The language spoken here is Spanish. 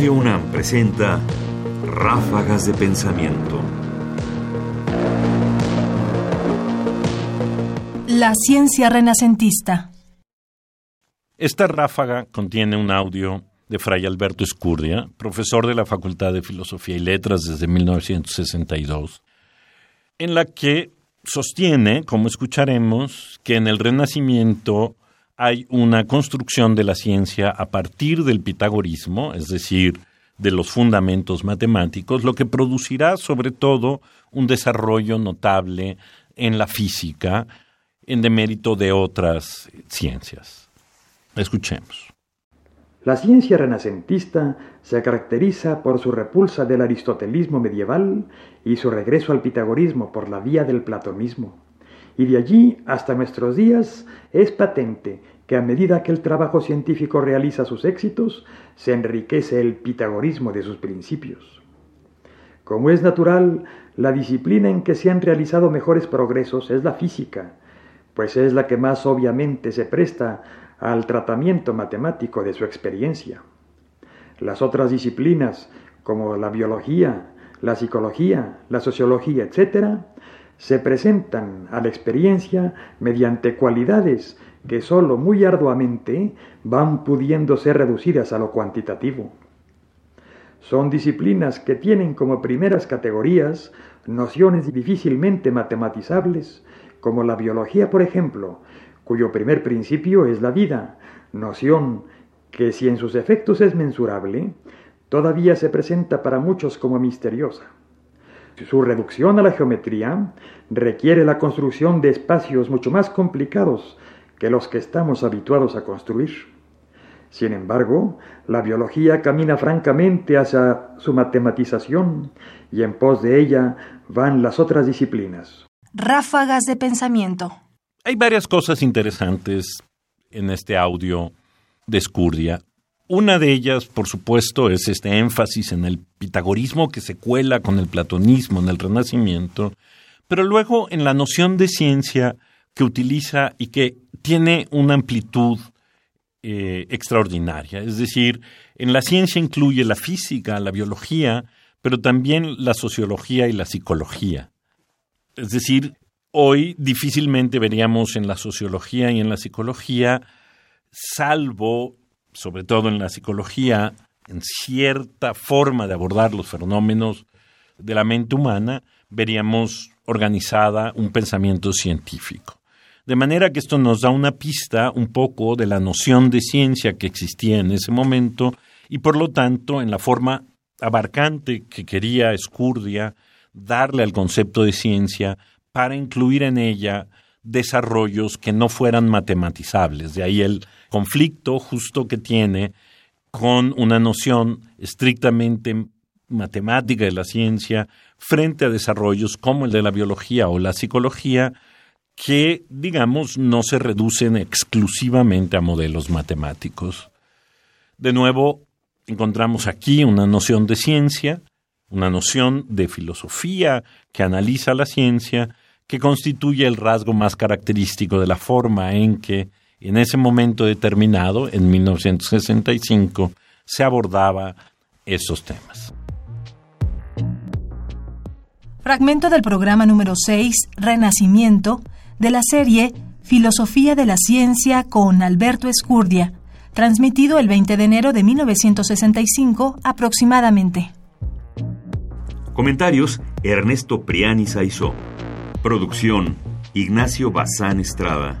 Radio UNAM presenta Ráfagas de Pensamiento. La ciencia renacentista. Esta ráfaga contiene un audio de Fray Alberto Escurdia, profesor de la Facultad de Filosofía y Letras desde 1962, en la que sostiene, como escucharemos, que en el Renacimiento hay una construcción de la ciencia a partir del pitagorismo, es decir, de los fundamentos matemáticos, lo que producirá sobre todo un desarrollo notable en la física, en demérito de otras ciencias. Escuchemos. La ciencia renacentista se caracteriza por su repulsa del aristotelismo medieval y su regreso al pitagorismo por la vía del platonismo y de allí hasta nuestros días es patente que a medida que el trabajo científico realiza sus éxitos, se enriquece el pitagorismo de sus principios. Como es natural, la disciplina en que se han realizado mejores progresos es la física, pues es la que más obviamente se presta al tratamiento matemático de su experiencia. Las otras disciplinas, como la biología, la psicología, la sociología, etc., se presentan a la experiencia mediante cualidades que sólo muy arduamente van pudiendo ser reducidas a lo cuantitativo. Son disciplinas que tienen como primeras categorías nociones difícilmente matematizables, como la biología, por ejemplo, cuyo primer principio es la vida, noción que si en sus efectos es mensurable, todavía se presenta para muchos como misteriosa. Su reducción a la geometría requiere la construcción de espacios mucho más complicados que los que estamos habituados a construir. Sin embargo, la biología camina francamente hacia su matematización y en pos de ella van las otras disciplinas. Ráfagas de pensamiento. Hay varias cosas interesantes en este audio de Escurdia. Una de ellas, por supuesto, es este énfasis en el pitagorismo que se cuela con el platonismo en el Renacimiento, pero luego en la noción de ciencia que utiliza y que tiene una amplitud eh, extraordinaria. Es decir, en la ciencia incluye la física, la biología, pero también la sociología y la psicología. Es decir, hoy difícilmente veríamos en la sociología y en la psicología, salvo sobre todo en la psicología, en cierta forma de abordar los fenómenos de la mente humana, veríamos organizada un pensamiento científico. De manera que esto nos da una pista un poco de la noción de ciencia que existía en ese momento y por lo tanto en la forma abarcante que quería Escurdia darle al concepto de ciencia para incluir en ella desarrollos que no fueran matematizables. De ahí el conflicto justo que tiene con una noción estrictamente matemática de la ciencia frente a desarrollos como el de la biología o la psicología que, digamos, no se reducen exclusivamente a modelos matemáticos. De nuevo, encontramos aquí una noción de ciencia, una noción de filosofía que analiza la ciencia, que constituye el rasgo más característico de la forma en que en ese momento determinado, en 1965, se abordaba esos temas. Fragmento del programa número 6, Renacimiento, de la serie Filosofía de la Ciencia con Alberto Escurdia, transmitido el 20 de enero de 1965 aproximadamente. Comentarios: Ernesto Priani Saizó. Producción: Ignacio Bazán Estrada.